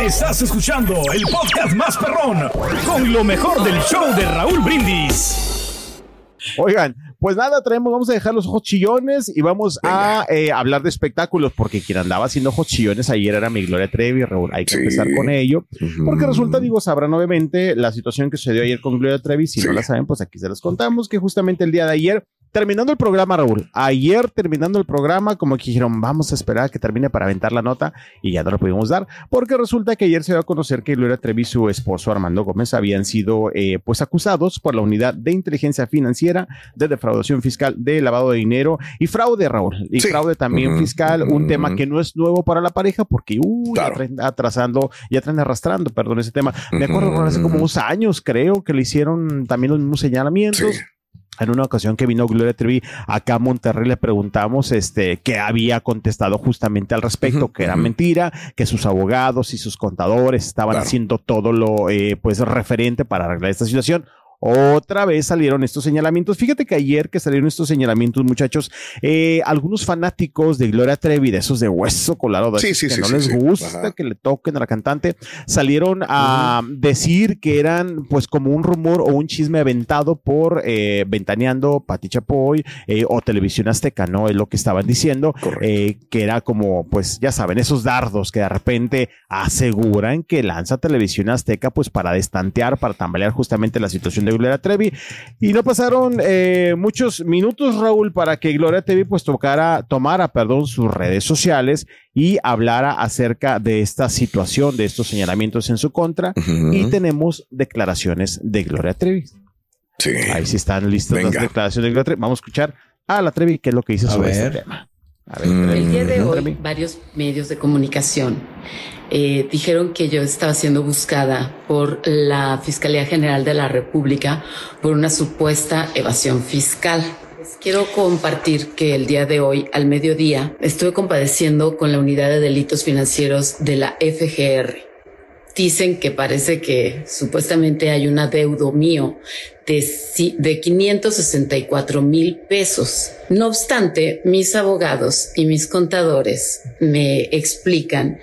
Estás escuchando el podcast más perrón con lo mejor del show de Raúl Brindis. Oigan, pues nada, traemos, vamos a dejar los ojos chillones y vamos a eh, hablar de espectáculos, porque quien andaba haciendo ojos chillones ayer era mi Gloria Trevi, Raúl, hay que empezar con ello, porque resulta, digo, sabrán obviamente la situación que sucedió ayer con Gloria Trevi, si no la saben, pues aquí se las contamos, que justamente el día de ayer terminando el programa, Raúl, ayer terminando el programa, como que dijeron, vamos a esperar a que termine para aventar la nota y ya no lo pudimos dar, porque resulta que ayer se dio a conocer que Gloria Trevi y su esposo Armando Gómez habían sido eh, pues acusados por la unidad de inteligencia financiera de defraudación fiscal, de lavado de dinero y fraude, Raúl, y fraude también fiscal, un tema que no es nuevo para la pareja porque uh, ya traen atrasando, ya traen arrastrando, perdón, ese tema. Me acuerdo hace como unos años, creo, que le hicieron también los mismos señalamientos. En una ocasión que vino Gloria Trevi acá a Monterrey le preguntamos este que había contestado justamente al respecto, que era mentira, que sus abogados y sus contadores estaban haciendo todo lo eh, pues referente para arreglar esta situación. Otra vez salieron estos señalamientos. Fíjate que ayer que salieron estos señalamientos, muchachos, eh, algunos fanáticos de Gloria Trevi, de esos de hueso colado, de que no les gusta que le toquen a la cantante, salieron a decir que eran pues como un rumor o un chisme aventado por eh, Ventaneando, Pati Chapoy eh, o Televisión Azteca, ¿no? Es lo que estaban diciendo, que era como, pues ya saben, esos dardos que de repente aseguran que lanza Televisión Azteca pues para destantear, para tambalear justamente la situación de Gloria Trevi. Y no pasaron eh, muchos minutos, Raúl, para que Gloria Trevi pues tocara, tomara, perdón, sus redes sociales y hablara acerca de esta situación, de estos señalamientos en su contra. Y tenemos declaraciones de Gloria Trevi. Sí. Ahí sí están listas las declaraciones de Gloria Trevi. Vamos a escuchar a la Trevi qué es lo que dice sobre este tema. El día de hoy, varios medios de comunicación eh, dijeron que yo estaba siendo buscada por la Fiscalía General de la República por una supuesta evasión fiscal. Quiero compartir que el día de hoy, al mediodía, estuve compadeciendo con la Unidad de Delitos Financieros de la FGR dicen que parece que supuestamente hay un adeudo mío de, de 564 mil pesos. No obstante, mis abogados y mis contadores me explican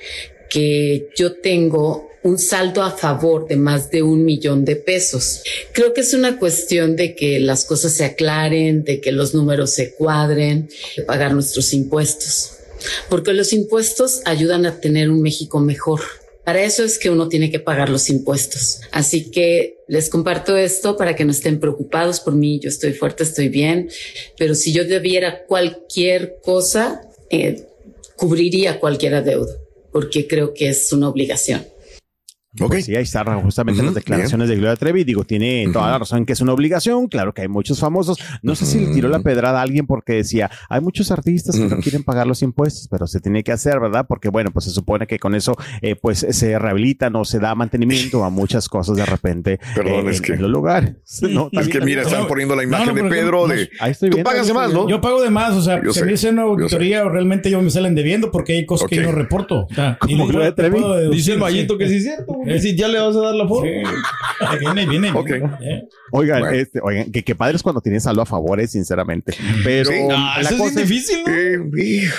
que yo tengo un saldo a favor de más de un millón de pesos. Creo que es una cuestión de que las cosas se aclaren, de que los números se cuadren, de pagar nuestros impuestos, porque los impuestos ayudan a tener un México mejor. Para eso es que uno tiene que pagar los impuestos. Así que les comparto esto para que no estén preocupados por mí. Yo estoy fuerte, estoy bien, pero si yo debiera cualquier cosa, eh, cubriría cualquier adeudo, porque creo que es una obligación. Pues sí, ahí están justamente las declaraciones de Gloria Trevi. Digo, tiene toda la razón que es una obligación. Claro que hay muchos famosos. No sé si le tiró la pedrada a alguien porque decía, hay muchos artistas que no quieren pagar los impuestos, pero se tiene que hacer, ¿verdad? Porque bueno, pues se supone que con eso eh, pues se rehabilitan o se da mantenimiento a muchas cosas de repente Perdón, eh, es que, en los lugares. No, es que mira, están poniendo la imagen de Pedro de... Ahí estoy Tú viendo, pagas de más, ¿no? Yo pago de más, o sea, Yo se sé, me dice una auditoría o realmente yo me salen debiendo porque hay cosas que yo no reporto. O sea, y Gloria Trevi. Dice el Mayito sí. que sí es cierto. Eh, Que si ya le vas a dar la foto. Sí. Viene, viene. Eh. Oigan, Bueno. este, oigan, que, que padre es cuando tienes saldo a favores, sinceramente. Pero Sí. Ah, la eso cosa es difícil, ¿no? Eh, eh,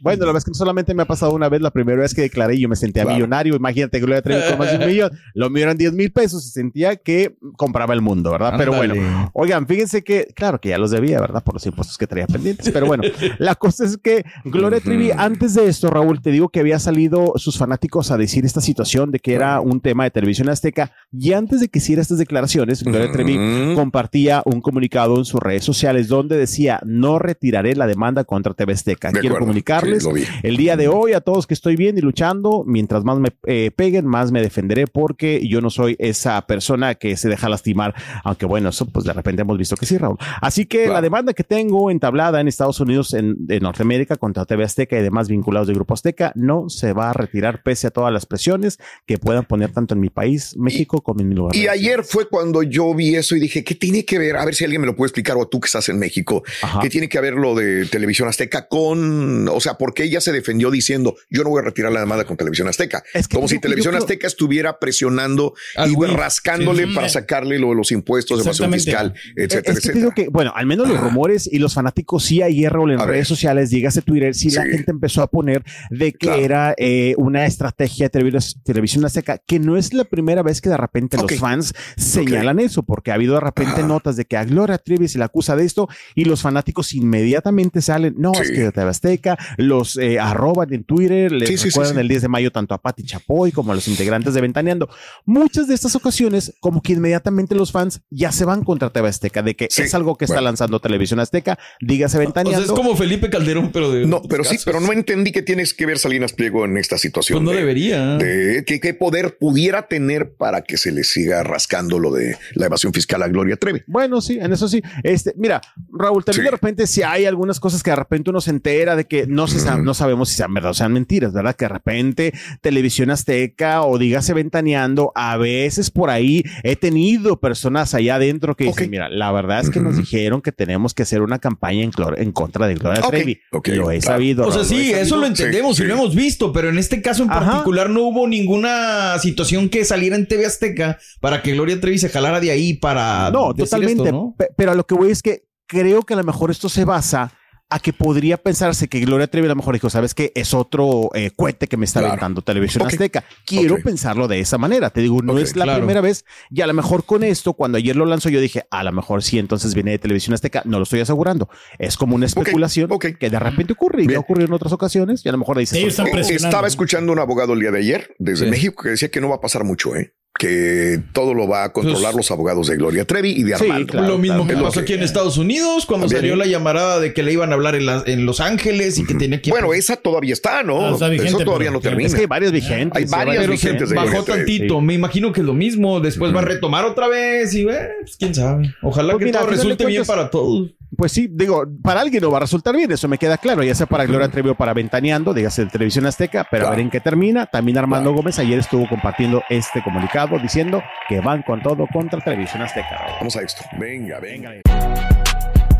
Bueno, la verdad es que solamente me ha pasado una vez, la primera vez que declaré y yo me sentía Claro. millonario. Imagínate que lo Trevi con más de un millón. Lo mío eran 10 mil pesos y sentía que compraba el mundo, ¿verdad? Pero bueno, oigan, fíjense que, claro que ya los debía, ¿verdad? Por los impuestos que traía pendientes. Pero bueno, la cosa es que Gloria Trevi, antes de esto, Raúl, te digo que había salido sus fanáticos a decir esta situación de que era un tema de televisión azteca y antes de que hiciera estas declaraciones, Gloria Trevi Ujú. compartía un comunicado en sus redes sociales donde decía, no retiraré la demanda contra TV Azteca. De Quiero acuerdo. comunicarles Sí, el día de hoy a todos que estoy bien y luchando, mientras más me eh, peguen, más me defenderé porque yo no soy esa persona que se deja lastimar, aunque bueno, eso pues de repente hemos visto que sí, Raúl. Así que Claro. la demanda que tengo entablada en Estados Unidos, en, en Norteamérica, contra TV Azteca y demás vinculados de Grupo Azteca, no se va a retirar pese a todas las presiones que puedan poner tanto en mi país, México, como en mi lugar. de Y ayer fue cuando yo vi eso y dije, ¿qué tiene que ver? A ver si alguien me lo puede explicar o tú que estás en México, Ajá. ¿qué tiene que ver lo de Televisión Azteca con, o sea, porque ella se defendió diciendo, yo no voy a retirar la demanda con Televisión Azteca? Es que Como si Televisión creo- Azteca estuviera presionando Al y rascándole Sí. para sacarle lo de los impuestos, evasión Exactamente. fiscal, etcétera, es que te digo etcétera. que, bueno, al menos los rumores y los fanáticos sí ayer, en A redes ver. sociales, dígase Twitter, sí, la gente empezó a poner de que Claro. era eh, una estrategia de televis- televisión azteca, que no es la primera vez que de repente los fans señalan eso, porque ha habido de repente Ah. notas de que a Gloria Trevi se le acusa de esto y los fanáticos inmediatamente salen, no, es que TV Azteca, los eh, arroban en Twitter, les Sí, sí, sí, recuerdan sí. el 10 de mayo tanto a Pati Chapoy como a los integrantes de Ventaneando. Muchas de estas ocasiones, como que inmediatamente los fans ya se van contra TV Azteca, de que Sí, es algo que está lanzando Televisión Azteca, dígase O Ventaneando. sea, es como Felipe Calderón, pero de. No, pero sí, pero no entendí que tienes que ver Salinas Pliego en esta situación. Pues no de- debería. de qué, qué poder pudiera tener para que se le siga rascando lo de la evasión fiscal a Gloria Trevi. Bueno, sí, en eso sí. Este, mira, Raúl, también Sí. de repente si hay algunas cosas que de repente uno se entera de que no se sa- no sabemos si sean verdad o sean mentiras, ¿verdad? Que de repente Televisión Azteca o dígase Ventaneando, a veces por ahí he tenido personas allá adentro que dicen, Ok. mira, la verdad es que nos dijeron que tenemos que hacer una campaña en, contra de Gloria Trevi. ok, lo he claro. sabido. O sea, Raúl, sí, he sabido. eso lo entendemos Sí, y lo hemos visto, pero en este caso en Ajá. particular no hubo ninguna situación que saliera en TV Azteca para que Gloria Trevi se jalara de ahí para. No, totalmente. esto, ¿no? Pe- Pero a lo que voy es que creo que a lo mejor esto se basa a que podría pensarse que Gloria Trevi a lo mejor dijo, sabes que es otro eh, cohete que me está Claro. aventando Televisión. Azteca. Quiero pensarlo de esa manera. Te digo, no es la claro. primera vez. Y a lo mejor con esto, cuando ayer lo lanzó, yo dije, a lo mejor sí, entonces viene de Televisión Azteca. No lo estoy asegurando. Es como una especulación que de repente ocurre y ya ocurrió en otras ocasiones. Y a lo mejor presionando. Estaba escuchando un abogado el día de ayer desde Sí. México que decía que no va a pasar mucho, ¿eh? Que todo lo va a controlar Pues- los abogados de Gloria Trevi y de Sí, Armando. claro. lo mismo que pasó que- aquí en Estados Unidos cuando También, salió la llamada de que le iban a hablar en, Los Ángeles y que tenía que. Bueno, esa todavía está, ¿no? Ah, está vigente, Eso todavía pero- no termina. es que hay varios vigentes. Hay sí, varias pero se vigentes de bajó Gloria tantito. Me imagino que es lo mismo. Después va a retomar otra vez y eh, pues quién sabe. Ojalá Pues que mira, todo resulte bien para todos. Pues sí, digo, para alguien no va a resultar bien, eso me queda claro, ya sea para Gloria Trevi o para Ventaneando, dígase de Televisión Azteca, pero a ver en qué termina. También Armando Gómez ayer estuvo compartiendo este comunicado diciendo que van con todo contra Televisión Azteca. Vamos a esto. Venga, venga.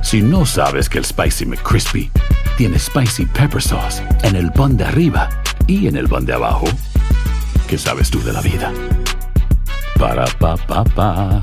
Si no sabes que el Spicy McCrispy tiene Spicy Pepper Sauce en el pan de arriba y en el pan de abajo, ¿qué sabes tú de la vida? Para, pa, pa, pa.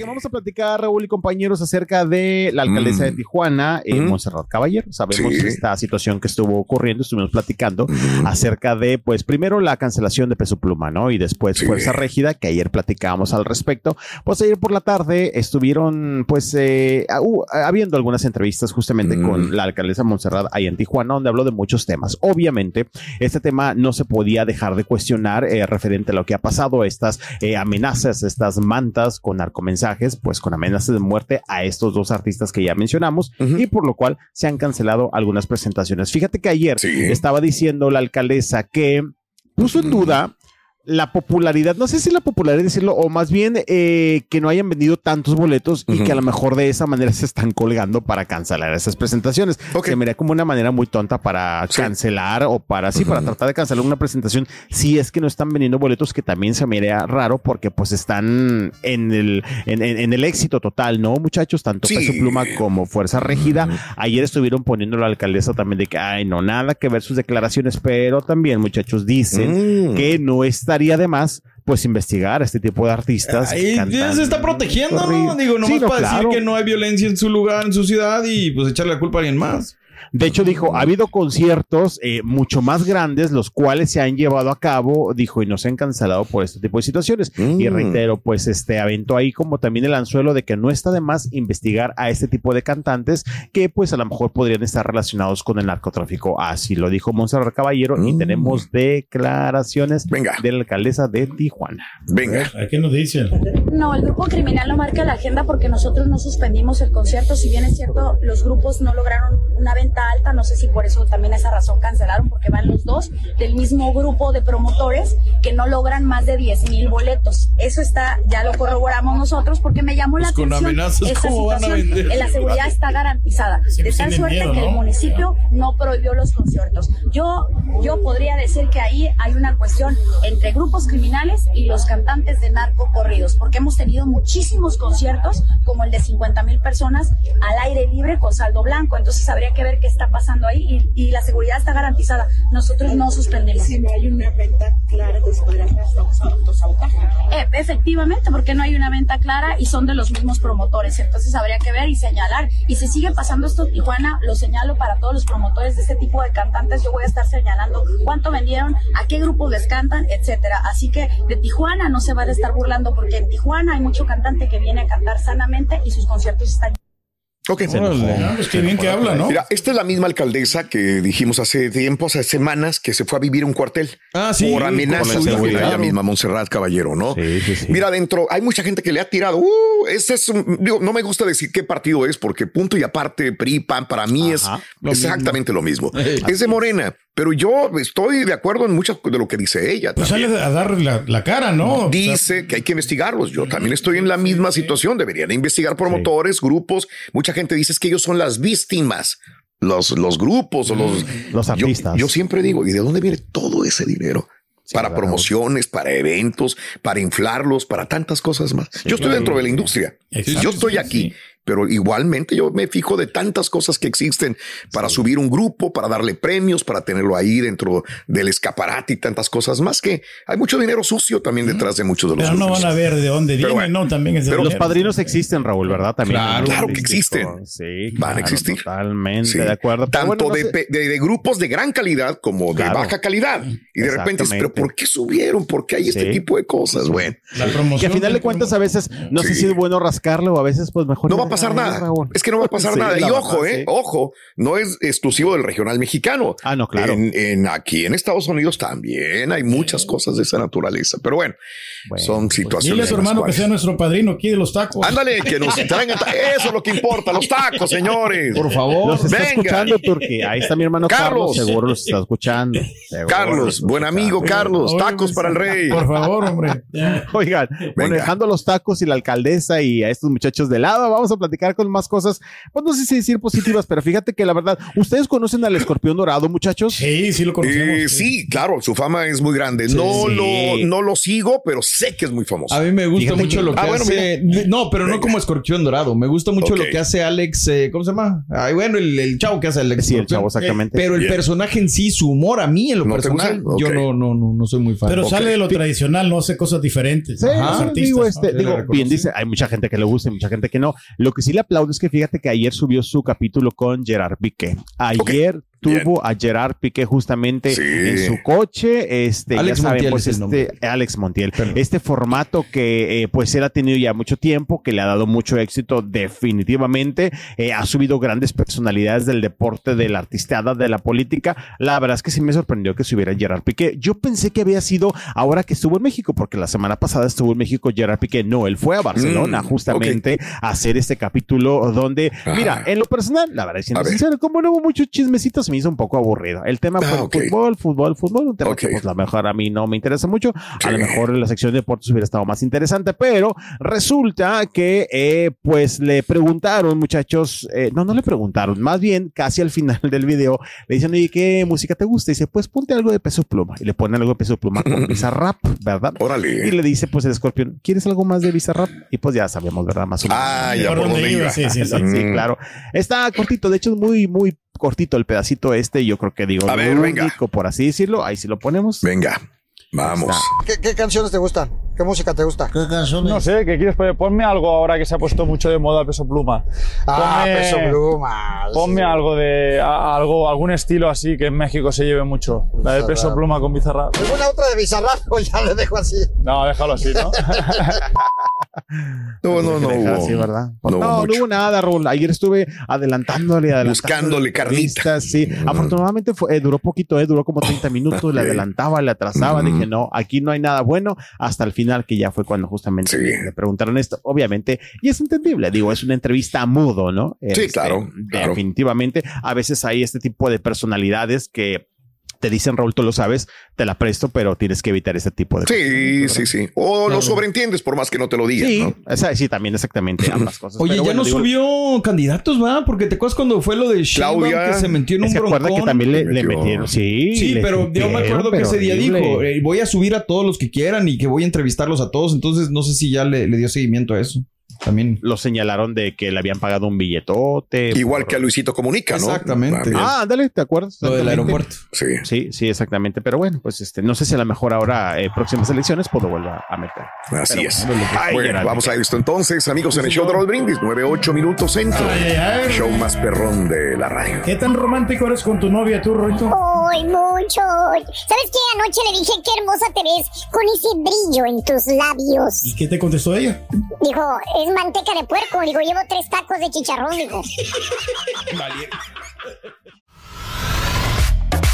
Vamos a platicar, Raúl y compañeros, acerca de la alcaldesa Mm. de Tijuana, eh, Mm. Montserrat Caballero. Sabemos Sí. esta situación que estuvo ocurriendo, estuvimos platicando acerca de, pues, primero la cancelación de Peso Pluma, ¿no? Y después Sí. Fuerza Régida, que ayer platicábamos al respecto. Pues ayer por la tarde estuvieron, pues, eh, uh, habiendo algunas entrevistas justamente Mm. con la alcaldesa Montserrat ahí en Tijuana, donde habló de muchos temas. Obviamente, este tema no se podía dejar de cuestionar eh, referente a lo que ha pasado, estas eh, amenazas, estas mantas con narcomensajes, pues con amenazas de muerte a estos dos artistas que ya mencionamos y por lo cual se han cancelado algunas presentaciones. Fíjate que ayer Sí. estaba diciendo la alcaldesa que puso en duda la popularidad, no sé si la popularidad decirlo, o más bien eh, que no hayan vendido tantos boletos y que a lo mejor de esa manera se están colgando para cancelar esas presentaciones. Se me como una manera muy tonta para cancelar o para sí, para tratar de cancelar una presentación si es que no están vendiendo boletos, que también se me haría raro porque pues están en el, en, en- en el éxito total, ¿no, muchachos? Tanto Sí. Peso Pluma como Fuerza Régida. Ayer estuvieron poniendo la alcaldesa también de que, ay, no, nada que ver sus declaraciones, pero también, muchachos, dicen Mm. que no estaría de más, pues, investigar a este tipo de artistas. Ahí se está protegiendo, ¿no? Digo, nomás Sí, no, para claro. decir que no hay violencia en su lugar, en su ciudad y pues echarle la culpa a alguien más. De hecho, dijo, ha habido conciertos eh, mucho más grandes, los cuales se han llevado a cabo, dijo, y no se han cancelado por este tipo de situaciones. Y Mm. reitero, pues este aventó ahí como también el anzuelo de que no está de más investigar a este tipo de cantantes que pues a lo mejor podrían estar relacionados con el narcotráfico. Así lo dijo Monserrat Caballero y Mm. tenemos declaraciones Venga. de la alcaldesa de Tijuana. Venga. ¿A qué nos dicen? No, el grupo criminal no marca la agenda porque nosotros no suspendimos el concierto. Si bien es cierto, los grupos no lograron una venta alta, no sé si por eso también esa razón cancelaron, porque van los dos del mismo grupo de promotores que no logran más de 10 mil boletos. Eso está, ya lo corroboramos nosotros porque me llamó la Pues con atención amenazas, esta ¿cómo van a situación. vender? La seguridad está garantizada. De pues tal suerte miedo, que el municipio no prohibió los conciertos. Yo, yo podría decir que ahí hay una cuestión entre grupos criminales y los cantantes de narco corridos, porque hemos tenido muchísimos conciertos, como el de 50 mil personas, al aire libre con saldo blanco. Entonces habría que ver qué está pasando ahí y, la seguridad está garantizada. Nosotros no suspendemos. Si no hay una venta Eh, efectivamente, porque no hay una venta clara y son de los mismos promotores. Entonces habría que ver y señalar. Y si sigue pasando esto Tijuana, lo señalo para todos los promotores de este tipo de cantantes. Yo voy a estar señalando cuánto vendieron, a qué grupos les cantan, etcétera. Así que de Tijuana no se van a estar burlando porque en Tijuana hay mucho cantante que viene a cantar sanamente y sus conciertos están Ok. Ah, pues qué bien que habla, ¿no? Mira, esta es la misma alcaldesa que dijimos hace tiempo, hace semanas, que se fue a vivir a un cuartel. Ah, sí. Por amenazas también, seguridad. ella misma, Montserrat Caballero, ¿no? Sí, sí, sí. Mira, adentro hay mucha gente que le ha tirado. Uh, ese es un- digo, no me gusta decir qué partido es, porque punto y aparte, PRI, PAN, para mí es exactamente lo mismo. Es de Morena, pero yo estoy de acuerdo en mucho de lo que dice ella. Pues también. sale a dar la, la cara, ¿no? O sea, Dice que hay que investigarlos. Yo también estoy en la misma situación. Deberían investigar promotores, grupos. Mucha gente dice es que ellos son las víctimas. Los, los grupos o los, Los yo- artistas. Yo, siempre digo, ¿y de dónde viene todo ese dinero? para claro. promociones, para eventos, para inflarlos, para tantas cosas más. yo estoy dentro de la industria. Exacto, yo estoy sí, aquí. sí. Pero igualmente yo me fijo de tantas cosas que existen para subir un grupo, para darle premios, para tenerlo ahí dentro del escaparate y tantas cosas más que hay mucho dinero sucio también detrás de muchos de los Pero no grupos. van a ver de dónde viene, bueno, no, también es de pero Los padrinos existen, Raúl, ¿verdad? También. Claro, claro que existen. Sí, Van a existir. Totalmente Sí. de acuerdo. Pero Tanto bueno, no de, de- de grupos de gran calidad como Claro. de baja calidad. Y de repente, pero ¿por qué subieron? ¿Por qué hay este Sí. tipo de cosas? Bueno, La Que promoción. a final de cuentas a veces no sé si es bueno rascarle o a veces pues mejor. no ni va a pasar nada. Es que no va a pasar Sí, nada. Y ojo, verdad, eh, sí. ojo, no es exclusivo del regional mexicano. Ah, no, claro. En, en- aquí en Estados Unidos también hay muchas cosas de esa naturaleza. Pero bueno, Bueno, son pues, situaciones. Dile a las hermano que sea nuestro padrino aquí de los tacos. Ándale, que nos traigan. Eso es lo que importa, los tacos, señores. Por favor. Los está Venga. escuchando, Turquía. Ahí está mi hermano Carlos. Carlos. seguro los está escuchando. Seguro Carlos, buen amigo. Carlos, Oye, tacos pues, para el rey. Por favor, hombre. Oigan, bueno, dejando los tacos y la alcaldesa y a estos muchachos de lado, vamos a platicar con más cosas, pues no sé si decir positivas, pero fíjate que la verdad, ¿ustedes conocen al escorpión dorado, muchachos? Sí, sí lo conocemos. Eh, sí, claro, su fama es muy grande. No, Sí. lo, no lo sigo, pero sé que es muy famoso. A mí me gusta Fíjate mucho que- lo que Ah, bueno, hace. No, pero no como escorpión dorado. Me gusta mucho lo que hace Alex. eh, ¿Cómo se llama? Ay, bueno, el, el chavo que hace Alex. Sí, el chavo, exactamente. Pero el Bien. personaje en sí, su humor a mí en lo ¿No te personal, yo no, no, no, no soy muy fan. Pero sale de lo tradicional, no hace cosas diferentes. Sí, Los sí, artistas, digo, este, digo, bien dice, hay mucha gente que le gusta y mucha gente que no. Lo que sí le aplaudo es que fíjate que ayer subió su capítulo con Gerard Piqué. Ayer tuvo a Gerard Piqué justamente Sí. en su coche. Este, Alex ya saben, Montiel pues es este, Alex Montiel. Este formato que eh, pues él ha tenido ya mucho tiempo, que le ha dado mucho éxito definitivamente. Eh, ha subido grandes personalidades del deporte, de la artisteada, de la política. La verdad es que sí me sorprendió que subiera Gerard Piqué. Yo pensé que había sido ahora que estuvo en México, porque la semana pasada estuvo en México Gerard Piqué. No, él fue a Barcelona Mm, justamente a hacer este capítulo donde, mira, en lo personal, la verdad, siendo sincero, como no hubo muchos chismecitos, me hizo un poco aburrido. El tema fue Ah, ok. fútbol, fútbol, fútbol, un tema Ok. que pues la mejor a mí no me interesa mucho. Sí. A lo mejor la sección de deportes hubiera estado más interesante, pero resulta que eh, pues le preguntaron, muchachos, eh, no, no le preguntaron, más bien casi al final del video le dicen, oye, ¿qué música te gusta? Y dice, pues ponte algo de peso pluma. Y le ponen algo de peso pluma con Bizarrap, ¿verdad? Órale. Y le dice, pues el escorpión, ¿quieres algo más de Bizarrap? Y pues ya sabemos, ¿verdad? Más o menos. Ah, ya ¿Por por dónde iba? iba. Sí, sí, sí. Sí, claro. Está cortito, de hecho es muy, muy cortito el pedacito este. Yo creo que digo, A ver, lo venga. único, por así decirlo. Ahí sí lo ponemos. Venga, vamos. ¿Qué, qué canciones te gustan? ¿Qué música te gusta? ¿Qué canciones? No sé, ¿qué quieres poner? Ponme algo ahora que se ha puesto mucho de moda peso pluma. Ah, Ponme- peso pluma. Ponme algo de a- algo, algún estilo así que en México se lleve mucho. La de peso pluma con bizarrap. ¿Alguna otra de Bizarrap o ya le dejo así? No, déjalo así, ¿no? No, no, no. Hubo- así, ¿verdad? no No, hubo no, hubo nada, Raúl. Ayer estuve adelantándole, adelantándole. Buscándole carnita. Sí, afortunadamente fue, eh, duró poquito, eh, duró como 30 minutos, le adelantaba, le atrasaba. Dije, no, aquí no hay nada bueno. Hasta el final, que ya fue cuando justamente Sí. le, le preguntaron esto, obviamente. Y es entendible, digo, es una entrevista a mudo, ¿no? Este, claro, claro. Definitivamente. A veces hay este tipo de personalidades que te dicen, Raúl, tú lo sabes, te la presto, pero tienes que evitar este tipo de Sí, sí, sí. O lo sobreentiendes por más que no te lo digan, Sí, ¿no? esa- sí, también exactamente ambas cosas. Oye, Pero ya bueno, no digo, subió candidatos, ¿va? Porque te acuerdas cuando fue lo de Sheinbaum Claudia. que se metió en un broncón. que también le, Le metieron, sí. Sí, le pero yo me acuerdo que ese día horrible. dijo, eh, voy a subir a todos los que quieran y que voy a entrevistarlos a todos. Entonces no sé si ya le, le dio seguimiento a eso. También. Lo señalaron de que le habían pagado un billetote. Igual por- que a Luisito Comunica, ¿no? Exactamente. Ah, ándale, ¿te acuerdas? Lo del aeropuerto. Sí. Sí, sí, exactamente. Pero bueno, pues este, no sé si a lo mejor ahora, eh, próximas elecciones, pues lo vuelva a meter. Así Pero es. bueno, que- Ay, Bueno, vamos a esto entonces, amigos, en el show de Roll Brindis, 98 minutos centro. Ay, ay, ay. Show más perrón de la radio. ¿Qué tan romántico eres con tu novia, tú, Roito? Ay, mucho. ¿Sabes qué? Anoche le dije qué hermosa te ves con ese brillo en tus labios. ¿Y qué te contestó ella? Dijo, es manteca de puerco. Digo, llevo tres tacos de chicharrón, dijo.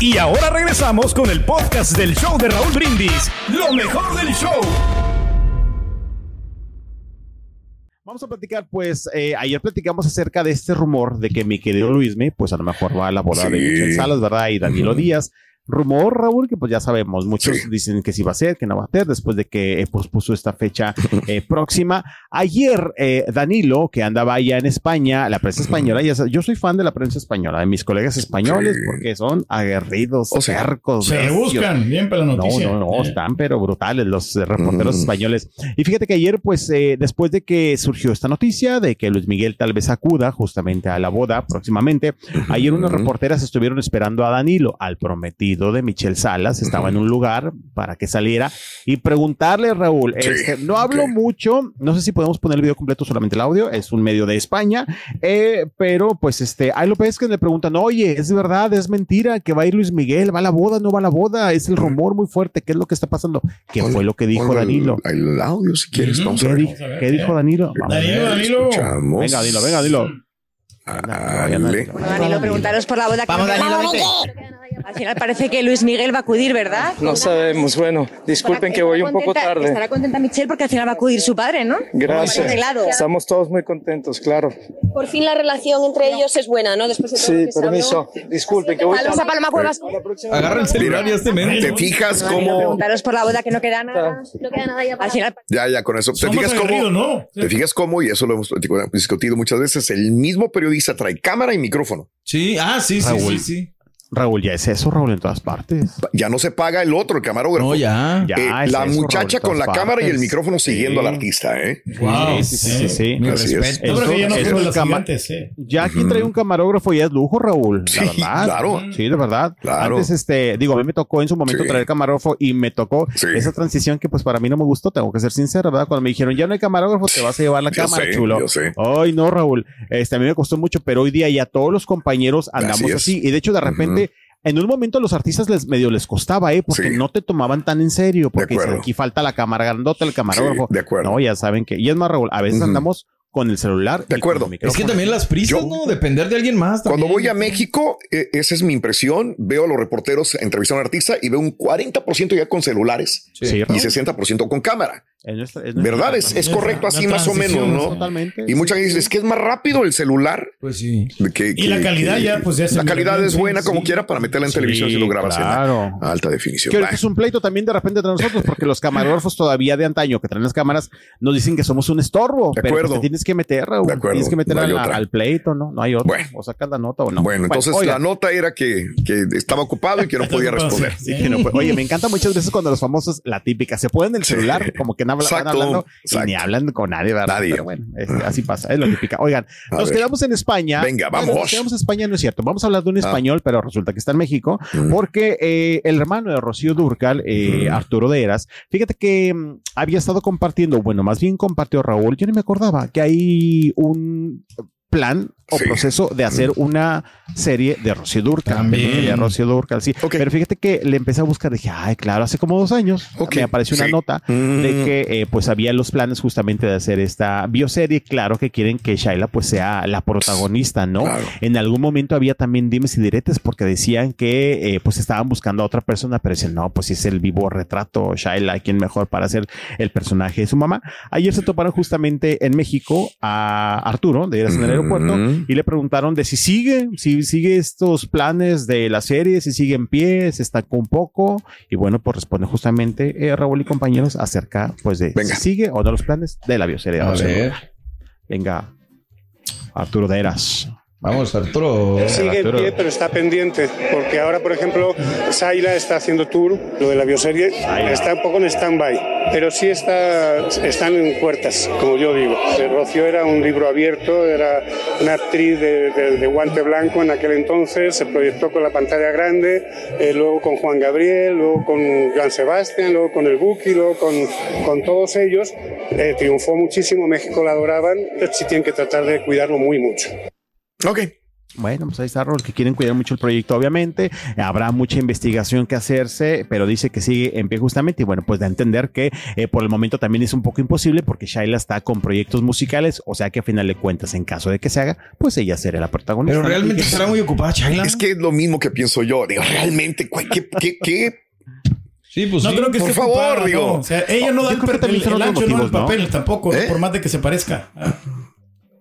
Y ahora regresamos con el podcast del show de Raúl Brindis. Lo mejor del show. Vamos a platicar, pues, eh, ayer platicamos acerca de este rumor de que mi querido Luisme, pues a lo mejor va a la boda de Sí. Michelle Salas, ¿verdad? Y Danilo Díaz. Rumor, Raúl, que pues ya sabemos, muchos Sí. dicen que sí va a ser, que no va a ser, después de que eh, pospuso esta fecha eh, próxima. Ayer, eh, Danilo, que andaba allá en España, la prensa española, ya sabes, yo soy fan de la prensa española, de mis colegas españoles, Sí. porque son aguerridos, O sea, cercos, Se recios. rebuscan bien para la No, noticia. no, no, Eh. están pero brutales los reporteros Mm. españoles. Y fíjate que ayer, pues, eh, después de que surgió esta noticia de que Luis Miguel tal vez acuda justamente a la boda próximamente, ayer unas reporteras estuvieron esperando a Danilo, al prometido de Michelle Salas, estaba en un lugar para que saliera y preguntarle, Raúl, Sí, este, no hablo mucho, no sé si podemos poner el video completo, solamente el audio, es un medio de España, eh, pero pues este, ahí lo ves que le preguntan, oye, es verdad, es mentira que va a ir Luis Miguel, va a la boda, no va a la boda, es el rumor muy fuerte, ¿qué es lo que está pasando? ¿Qué Ponle- fue lo que dijo Danilo? El, el audio, si quieres, vamos ¿Qué, a ver. di- Vamos a ver, qué dijo Danilo? Vamos a Danilo, ver. Danilo. Escuchamos. Venga, Danilo, venga, Danilo. Dale. Danilo, preguntaros por la boda. que Vamos, Danilo, vente. Al final parece que Luis Miguel va a acudir, ¿verdad? No sabemos, bueno, disculpen que voy un poco tarde. Estará contenta Michelle porque al final va a acudir su padre, ¿no? Gracias. Estamos todos muy contentos, claro. Por fin la relación entre ellos es buena, ¿no? Después de todo lo Sí, que se permiso. Disculpen que voy tarde. Paloma Cuevas. Agarra el celular y este men. ¿Te fijas cómo? preguntaros por la boda que no queda nada. No queda nada ya Al para... final Ya, ya, con eso. ¿Te Somos fijas cómo? ¿no? ¿Te fijas cómo? Y eso lo hemos discutido muchas veces. El mismo periodista trae cámara y micrófono. Sí, ah, sí, sí, sí. Raúl, ya es eso, Raúl, en todas partes. Ya no se paga el otro, el camarógrafo. No, ya. Ya, Eh, es la eso, muchacha Raúl, con la cámara y el micrófono siguiendo Sí. al artista, ¿eh? Wow. Sí, sí, sí, sí. Mi Así es. respeto. Yo creo que ya no Eso es sí. Ya quien trae un camarógrafo ya es lujo, Raúl. Sí, la verdad. claro. Sí, de verdad. Claro. Antes, este, digo, a mí me tocó en su momento Sí. traer camarógrafo y me tocó Sí. esa transición que pues para mí no me gustó, tengo que ser sincero, ¿verdad? Cuando me dijeron, ya no hay camarógrafo, te vas a llevar la Yo cámara, sé, chulo. yo sé. Ay, no, Raúl. Este, a mí me costó mucho, pero hoy día ya todos los compañeros andamos así. Y de hecho, de repente, en un momento a los artistas les medio les costaba, ¿eh? Porque Sí. no te tomaban tan en serio. Porque dicen, aquí falta la cámara grandota, el camarógrafo. Sí, de acuerdo. No, ya saben que. Y es más, Raúl, a veces andamos con el celular. De acuerdo. Es que también las prisas, Yo- ¿no? Depender de alguien más. Cuando voy a México, eh, esa es mi impresión. Veo a los reporteros entrevistar a un artista y veo un 40% ya con celulares Sí, y Raúl. 60% con cámara. Nuestra ¿Verdad? Es, es correcto así más o menos, ¿no? Totalmente. Y mucha gente dice, es que es más rápido el celular. Pues sí. Que, Y la calidad ya, pues, ya se La calidad es sí, buena como sí. quiera para meterla en Sí, televisión si lo grabas claro. en alta definición. Que es un pleito también de repente entre nosotros, porque los camarógrafos todavía de antaño que traen las cámaras nos dicen que somos un estorbo. De pero pues acuerdo. te tienes que meter, Raúl. De acuerdo, Tienes que meter no la- al pleito, ¿no? No hay otro. Bueno. O sacas la nota o no. Bueno, entonces oiga, la nota era que, que estaba ocupado y que no podía responder. Sí, que no puede- Oye, me encanta muchas veces cuando los famosos, la típica, se ponen el celular, como que van Exacto, hablando y ni hablan con nadie, ¿verdad? Nadie. Pero bueno, es- así pasa, es lo típica. Oigan, A nos ver. quedamos en España. Venga, Bueno, vamos. nos quedamos en España, no es cierto. Vamos a hablar de un Ah. español, pero resulta que está en México, Mm. porque eh, el hermano de Rocío Durcal, eh, Arturo de Eras, fíjate que mm, había estado compartiendo, bueno, más bien compartió Raúl, yo no me acordaba que hay un plan o Sí. proceso de hacer una serie de Rocío Durcal. También. De Rocío Durcal, sí. Pero fíjate que le empecé a buscar, dije, ay, claro, hace como dos años me apareció una sí. nota Mm. de que eh, pues había los planes justamente de hacer esta bioserie. Claro que quieren que Shaila pues sea la protagonista, ¿no? Claro. En algún momento había también dimes y diretes porque decían que eh, pues estaban buscando a otra persona, pero dicen, no, pues si es el vivo retrato, Shaila, ¿quién mejor para ser el personaje de su mamá? Ayer se toparon justamente en México a Arturo, de Eras en el aeropuerto, Mm. y le preguntaron de si sigue, si sigue estos planes de la serie, si sigue en pie, se estancó un poco. Y bueno, pues responde justamente eh, Raúl y compañeros acerca pues de Venga. si sigue o no los planes de la bioserie. Venga, Arturo de Eras. Vamos, Arturo. Sigue en pie, pero está pendiente, porque ahora, por ejemplo, Saila está haciendo tour, lo de la bioserie, está un poco en stand-by, pero sí está, están en puertas, como yo digo. Eh, Rocío era un libro abierto, era una actriz de, de- de guante blanco en aquel entonces, se proyectó con la pantalla grande, eh, luego con Juan Gabriel, luego con Joan Sebastián, luego con el Buki, luego con, con todos ellos. Eh, triunfó muchísimo, México la adoraban, pero sí tienen que tratar de cuidarlo muy mucho. Ok. Bueno, pues ahí está Raúl, que quieren cuidar mucho el proyecto, obviamente. Habrá mucha investigación que hacerse, pero dice que sigue en pie justamente. Y bueno, pues da a entender que eh, por el momento también es un poco imposible porque Shaila está con proyectos musicales. O sea que a final de cuentas, en caso de que se haga, pues ella será la protagonista. Pero realmente estará muy ocupada, Chayla. Es que es lo mismo que pienso yo. Digo, realmente, ¿cuál- ¿qué, qué, qué? Sí, pues No sí. creo que por esté favor, ocupada, digo. no. O sea, ella no da el, también el, el ancho, no el motivos, ¿no? papel tampoco, ¿Eh? por más de que se parezca.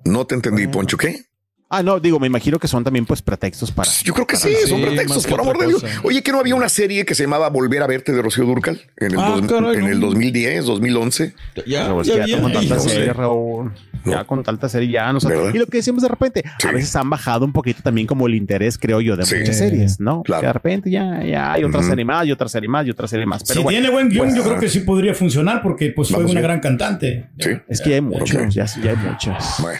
No te entendí, Poncho. ¿Qué? Ah, no, digo, me imagino que son también pues pretextos para. Yo creo que sí, Sí, son pretextos, por amor de Dios. Oye, que no había una serie que se llamaba Volver a verte de Rocío Durcal en el, Ah, dos- caray, en no. el 2010, 2011. Ya, ya ya con tanta no sé. serie, Raúl. Ya con tanta serie, ya no. Y lo que decimos de repente, Sí. a veces han bajado un poquito también como el interés, creo yo, de Sí. muchas series, ¿no? Claro. Que de repente ya, ya hay otra Ujú. serie más y otra serie más y otra serie más. Pero si bueno, tiene buen guion, pues, yo creo que sí podría funcionar porque pues fue una gran cantante. Sí. Es que ya hay muchos, ya, ya hay muchos. Bueno.